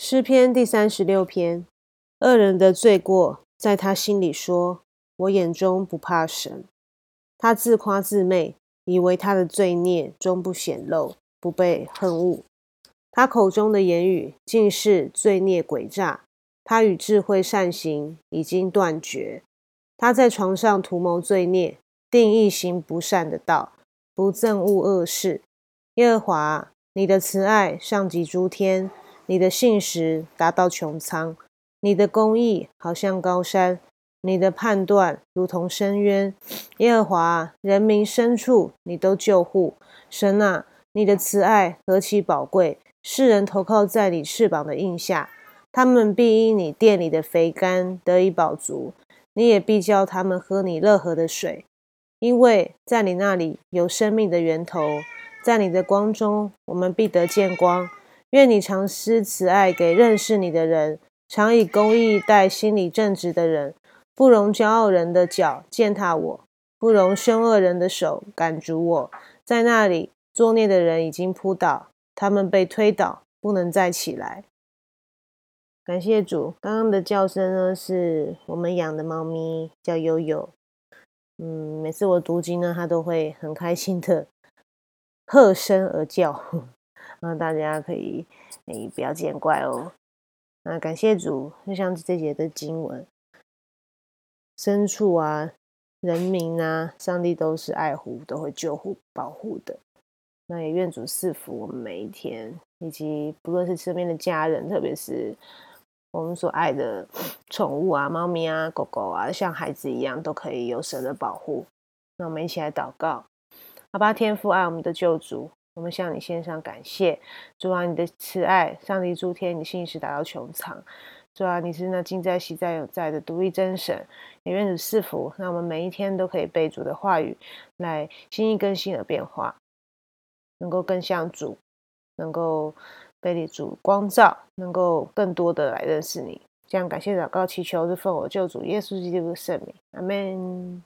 诗篇第三十六篇：恶人的罪过，在他心里说：“我眼中不怕神。”他自夸自媚，以为他的罪孽终不显露，不被恨恶。他口中的言语尽是罪孽诡诈。他与智慧善行已经断绝。他在床上图谋罪孽，定义行不善的道，不憎恶恶事。耶和华，你的慈爱上及诸天，你的信实达到穹苍，你的公义好像高山，你的判断如同深渊。耶和华，人民深处你都救护。神啊，你的慈爱何其宝贵！世人投靠在你翅膀的印下。他们必因你店里的肥甘得以饱足，你也必叫他们喝你乐河的水，因为在你那里有生命的源头，在你的光中，我们必得见光。愿你常施慈爱给认识你的人，常以公义待心里正直的人，不容骄傲人的脚践踏我，不容凶恶人的手赶逐我。在那里作孽的人已经扑倒，他们被推倒，不能再起来。感谢主，刚刚的叫声呢，是我们养的猫咪，叫悠悠。嗯，每次我读经呢，它都会很开心的 喝声而叫，那大家可以诶不要见怪哦。那感谢主，就像这节的经文，牲畜啊、人民啊，上帝都是爱护、都会救护、保护的。那也愿主赐福我们每一天，以及不论是身边的家人，特别是。我们所爱的 宠物啊，猫咪啊，狗狗啊，像孩子一样，都可以有神的保护。那我们一起来祷告，好吧，天父爱我们的救主，我们向你献上感谢。主啊，你的慈爱，上帝诸天，你信实达到穹苍。主啊，你是那今在、昔在、有在的独立真神。也愿主赐福，让我们每一天都可以被主的话语来心意更新而变化，能够更像主，能够。被你主光照，能够更多的来认识你。这样感谢祷告祈求，是奉我救主耶稣基督的圣名，阿门。